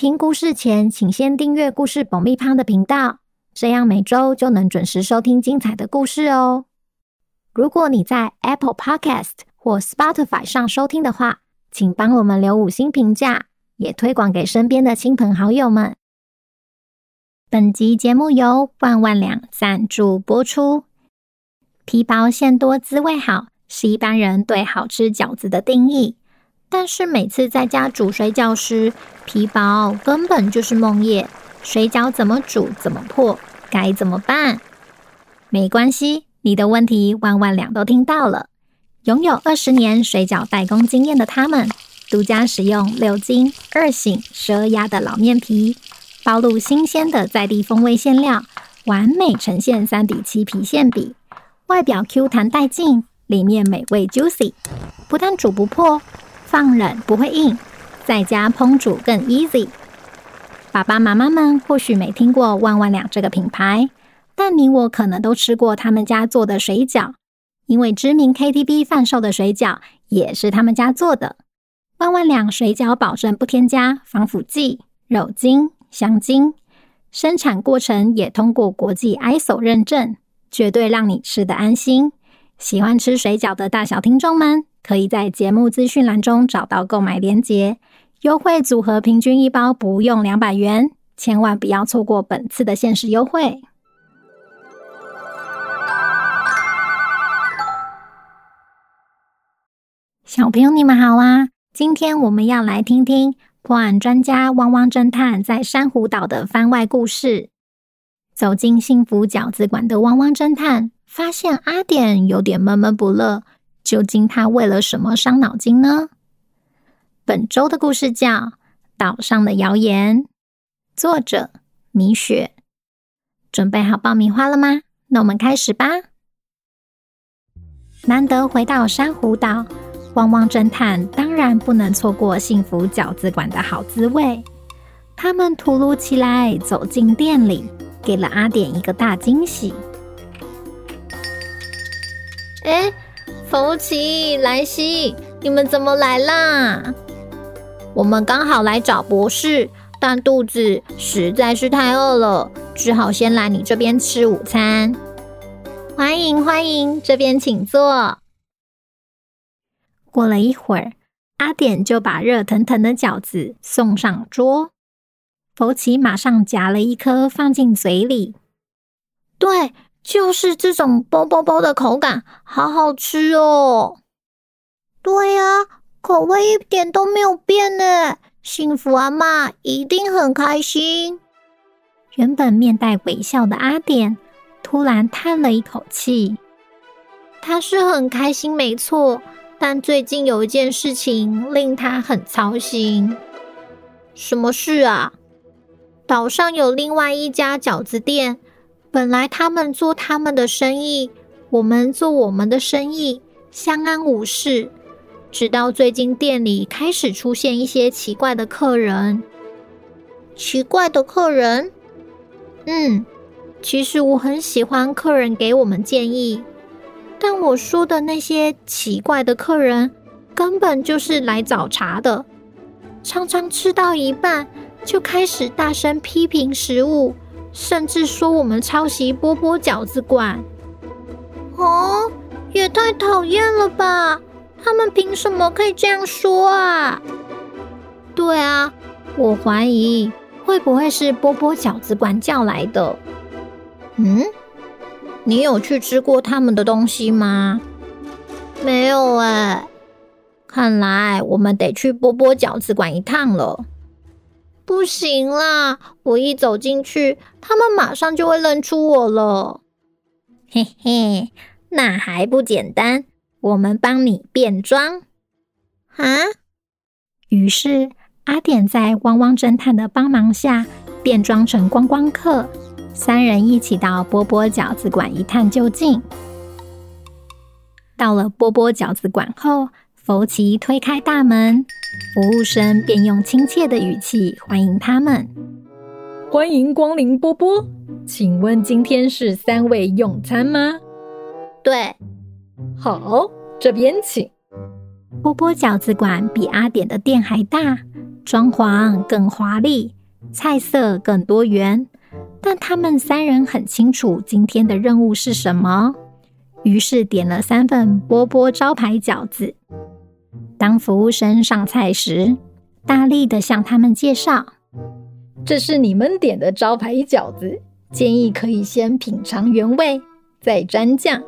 听故事前，请先订阅“故事爆米花”的频道，这样每周就能准时收听精彩的故事哦。如果你在 Apple Podcast 或 Spotify 上收听的话，请帮我们留五星评价，也推广给身边的亲朋好友们。本集节目由万万两赞助播出。皮薄馅多滋味好，是一般人对好吃饺子的定义。但是每次在家煮水饺时，皮薄根本就是梦魇。水饺怎么煮怎么破，该怎么办？没关系，你的问题万万两都听到了。拥有二十年水饺代工经验的他们，独家使用六斤二醒十二压的老面皮，包入新鲜的在地风味馅料，完美呈现三比七皮馅比，外表 Q 弹带劲，里面美味 juicy，不但煮不破。放冷不会硬，在家烹煮更 easy。爸爸妈妈们或许没听过万万两这个品牌，但你我可能都吃过他们家做的水饺，因为知名 KTV 贩售的水饺也是他们家做的。万万两水饺保证不添加防腐剂、肉精、香精，生产过程也通过国际 ISO 认证，绝对让你吃得安心。喜欢吃水饺的大小听众们，可以在节目资讯栏中找到购买链接，优惠组合平均一包不用两百元，千万不要错过本次的限时优惠。小朋友，你们好啊！今天我们要来听听破案专家汪汪侦探在珊瑚岛的番外故事。走进幸福饺子馆的汪汪侦探，发现阿点有点闷闷不乐。究竟他为了什么伤脑筋呢？本周的故事叫《岛上的谣言》，作者米雪。准备好爆米花了吗？那我们开始吧。难得回到珊瑚岛，汪汪侦探当然不能错过幸福饺子馆的好滋味。他们突如其来走进店里，给了阿点一个大惊喜。哎！福奇、莱西，你们怎么来啦？我们刚好来找博士，但肚子实在是太饿了，只好先来你这边吃午餐。欢迎欢迎，这边请坐。过了一会儿，阿点就把热腾腾的饺子送上桌。福奇马上夹了一颗放进嘴里，对。就是这种包包包的口感，好好吃哦！对呀，口味一点都没有变呢。幸福阿妈一定很开心。原本面带微笑的阿点突然叹了一口气。他是很开心，没错，但最近有一件事情令他很操心。什么事啊？岛上有另外一家饺子店。本来他们做他们的生意，我们做我们的生意，相安无事。直到最近店里开始出现一些奇怪的客人。奇怪的客人？嗯，其实我很喜欢客人给我们建议，但我说的那些奇怪的客人，根本就是来找茬的，常常吃到一半就开始大声批评食物。甚至说我们抄袭波波饺子馆，哦，也太讨厌了吧！他们凭什么可以这样说啊？对啊，我怀疑会不会是波波饺子馆叫来的？嗯，你有去吃过他们的东西吗？没有哎，看来我们得去波波饺子馆一趟了。不行啦！我一走进去，他们马上就会认出我了。嘿嘿，那还不简单？我们帮你变装啊！于是阿点在汪汪侦探的帮忙下，变装成观光客，三人一起到波波饺子馆一探究竟。到了波波饺子馆后，福奇推开大门，服务生便用亲切的语气欢迎他们：“欢迎光临波波，请问今天是三位用餐吗？”“对。”“好，这边请。”波波饺子馆比阿典的店还大，装潢更华丽，菜色更多元。但他们三人很清楚今天的任务是什么，于是点了三份波波招牌饺子。当服务生上菜时，大力地向他们介绍：“这是你们点的招牌饺子，建议可以先品尝原味，再沾酱。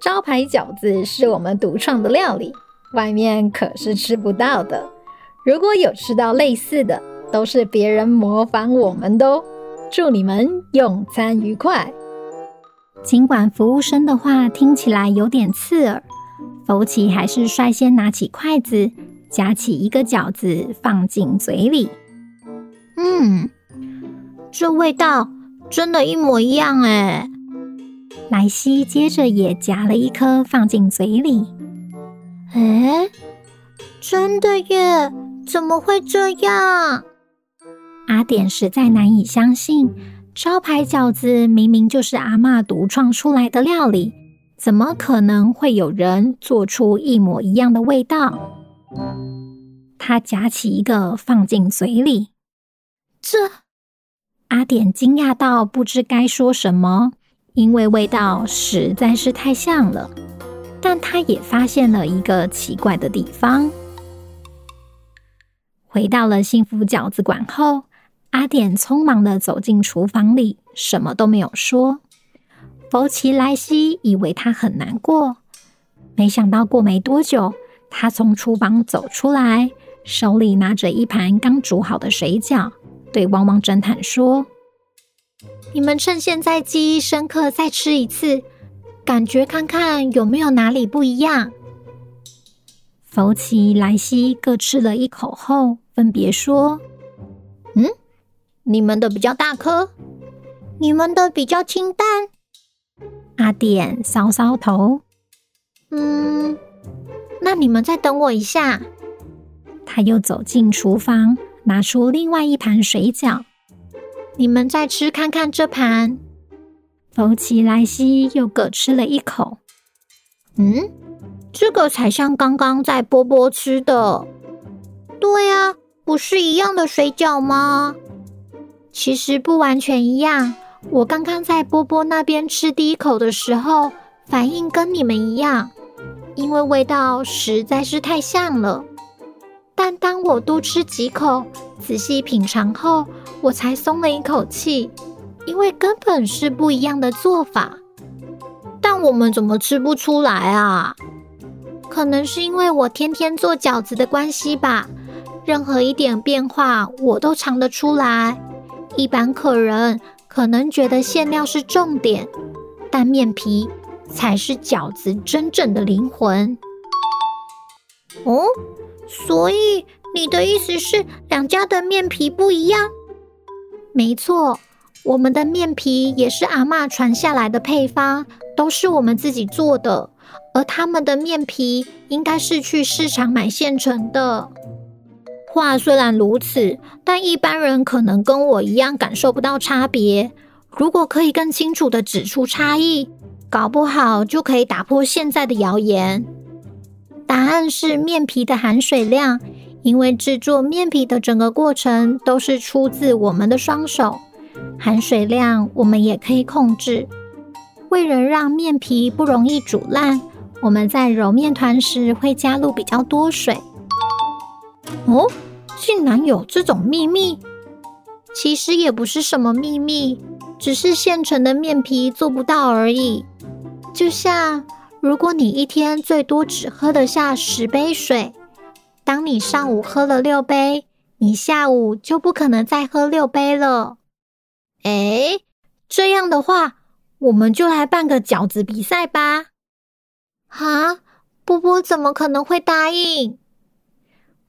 招牌饺子是我们独创的料理，外面可是吃不到的。如果有吃到类似的，都是别人模仿我们的哦。祝你们用餐愉快。”尽管服务生的话听起来有点刺耳。福奇还是率先拿起筷子，夹起一个饺子放进嘴里。嗯，这味道真的一模一样哎！莱西接着也夹了一颗放进嘴里。哎，真的耶？怎么会这样？阿典实在难以相信，招牌饺子明明就是阿嬷独创出来的料理。怎么可能会有人做出一模一样的味道？他夹起一个放进嘴里，这阿典惊讶到不知该说什么，因为味道实在是太像了。但他也发现了一个奇怪的地方。回到了幸福饺子馆后，阿典匆忙地走进厨房里，什么都没有说。福奇莱西以为他很难过，没想到过没多久，他从厨房走出来，手里拿着一盘刚煮好的水饺，对汪汪侦探说：“你们趁现在记忆深刻，再吃一次，感觉看看有没有哪里不一样。”福奇莱西各吃了一口后，分别说：“嗯，你们的比较大颗，你们的比较清淡。”阿典搔搔头，嗯，那你们再等我一下。他又走进厨房，拿出另外一盘水饺。你们再吃看看这盘。福奇莱西又各吃了一口。嗯，这个才像刚刚在波波吃的。对啊，不是一样的水饺吗？其实不完全一样。我刚刚在波波那边吃第一口的时候，反应跟你们一样，因为味道实在是太像了。但当我多吃几口，仔细品尝后，我才松了一口气，因为根本是不一样的做法。但我们怎么吃不出来啊？可能是因为我天天做饺子的关系吧，任何一点变化我都尝得出来。一般客人。可能觉得馅料是重点，但面皮才是饺子真正的灵魂。哦，所以你的意思是两家的面皮不一样？没错，我们的面皮也是阿嬷传下来的配方，都是我们自己做的，而他们的面皮应该是去市场买现成的。话虽然如此，但一般人可能跟我一样感受不到差别。如果可以更清楚地指出差异，搞不好就可以打破现在的谣言。答案是面皮的含水量，因为制作面皮的整个过程都是出自我们的双手，含水量我们也可以控制。为了让面皮不容易煮烂，我们在揉面团时会加入比较多水。哦，竟然有这种秘密！其实也不是什么秘密，只是现成的面皮做不到而已。就像如果你一天最多只喝得下十杯水，当你上午喝了六杯，你下午就不可能再喝六杯了。哎，这样的话，我们就来办个饺子比赛吧！哈，波波怎么可能会答应？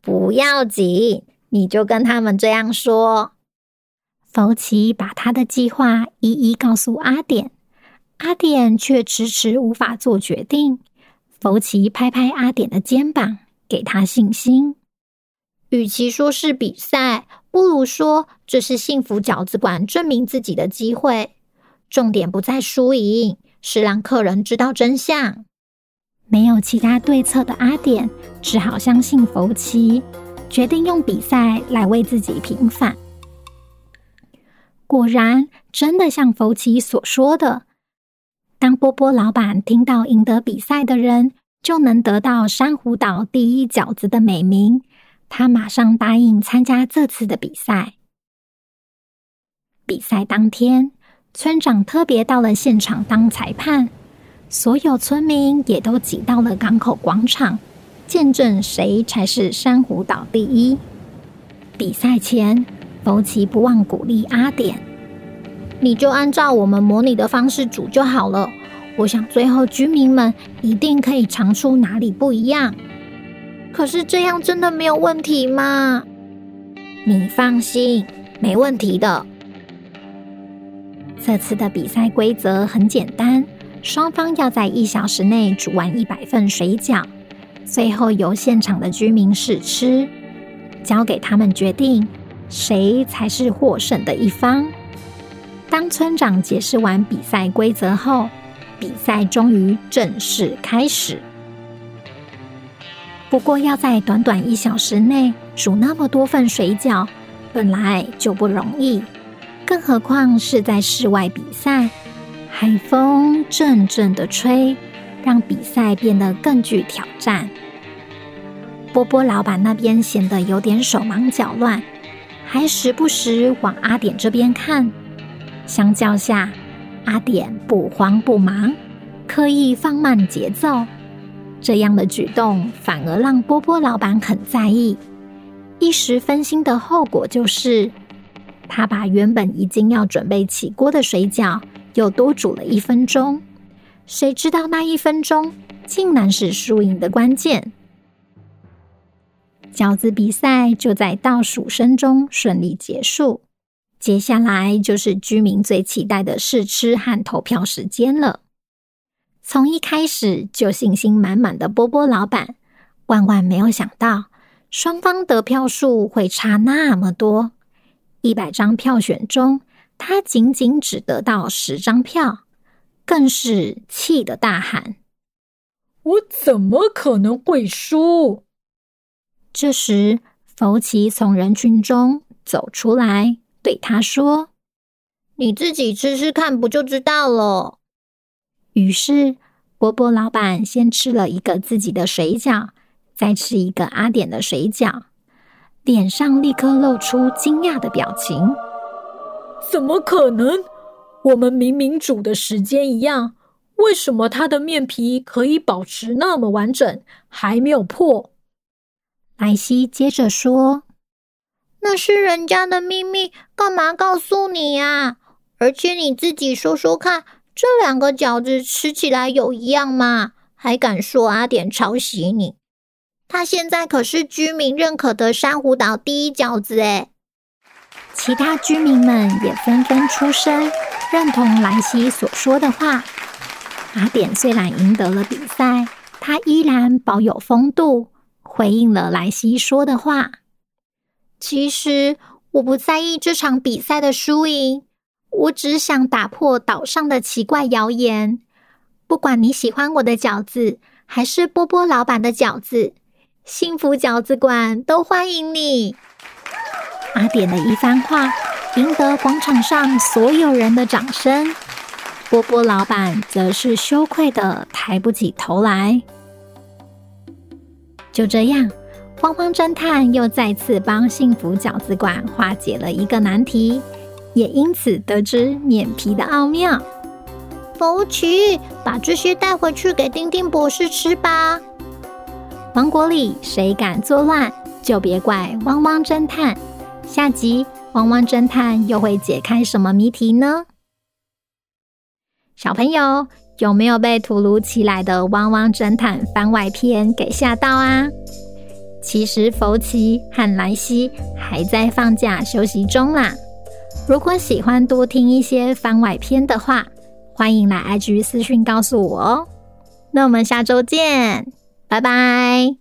不要紧，你就跟他们这样说。福奇把他的计划一一告诉阿典，阿典却迟迟无法做决定。福奇拍拍阿典的肩膀，给他信心。与其说是比赛，不如说这是幸福饺子馆证明自己的机会。重点不在输赢，是让客人知道真相。没有其他对策的阿典只好相信福奇，决定用比赛来为自己平反。果然，真的像福奇所说的，当波波老板听到赢得比赛的人就能得到珊瑚岛第一饺子的美名，他马上答应参加这次的比赛。比赛当天，村长特别到了现场当裁判。所有村民也都挤到了港口广场，见证谁才是珊瑚岛第一。比赛前，福奇不忘鼓励阿典：“你就按照我们模拟的方式煮就好了。我想最后居民们一定可以尝出哪里不一样。可是这样真的没有问题吗？你放心，没问题的。这次的比赛规则很简单。”双方要在一小时内煮完一百份水饺，最后由现场的居民试吃，交给他们决定谁才是获胜的一方。当村长解释完比赛规则后，比赛终于正式开始。不过，要在短短一小时内煮那么多份水饺，本来就不容易，更何况是在室外比赛。海风阵阵的吹，让比赛变得更具挑战。波波老板那边显得有点手忙脚乱，还时不时往阿典这边看。相较下，阿典不慌不忙，刻意放慢节奏。这样的举动反而让波波老板很在意。一时分心的后果就是，他把原本已经要准备起锅的水饺。又多煮了一分钟，谁知道那一分钟竟然是输赢的关键。饺子比赛就在倒数声中顺利结束，接下来就是居民最期待的试吃和投票时间了。从一开始就信心满满的波波老板，万万没有想到双方得票数会差那么多，一百张票选中。他仅仅只得到十张票，更是气得大喊：“我怎么可能会输？”这时，福奇从人群中走出来，对他说：“你自己吃吃看，不就知道了。”于是，波波老板先吃了一个自己的水饺，再吃一个阿典的水饺，脸上立刻露出惊讶的表情。怎么可能？我们明明煮的时间一样，为什么它的面皮可以保持那么完整，还没有破？莱西接着说：“那是人家的秘密，干嘛告诉你呀？而且你自己说说看，这两个饺子吃起来有一样吗？还敢说阿典抄袭你？他现在可是居民认可的珊瑚岛第一饺子诶。”其他居民们也纷纷出声，认同莱西所说的话。阿典虽然赢得了比赛，他依然保有风度，回应了莱西说的话。其实我不在意这场比赛的输赢，我只想打破岛上的奇怪谣言。不管你喜欢我的饺子，还是波波老板的饺子，幸福饺子馆都欢迎你。阿典的一番话赢得广场上所有人的掌声，波波老板则是羞愧的抬不起头来。就这样，汪汪侦探又再次帮幸福饺子馆化解了一个难题，也因此得知面皮的奥妙。福奇，把这些带回去给丁丁博士吃吧。王国里谁敢作乱，就别怪汪汪侦探。下集，汪汪侦探又会解开什么谜题呢？小朋友有没有被突如其来的汪汪侦探番外篇给吓到啊？其实福奇和莱西还在放假休息中啦。如果喜欢多听一些番外篇的话，欢迎来 IG 私讯告诉我哦。那我们下周见，拜拜。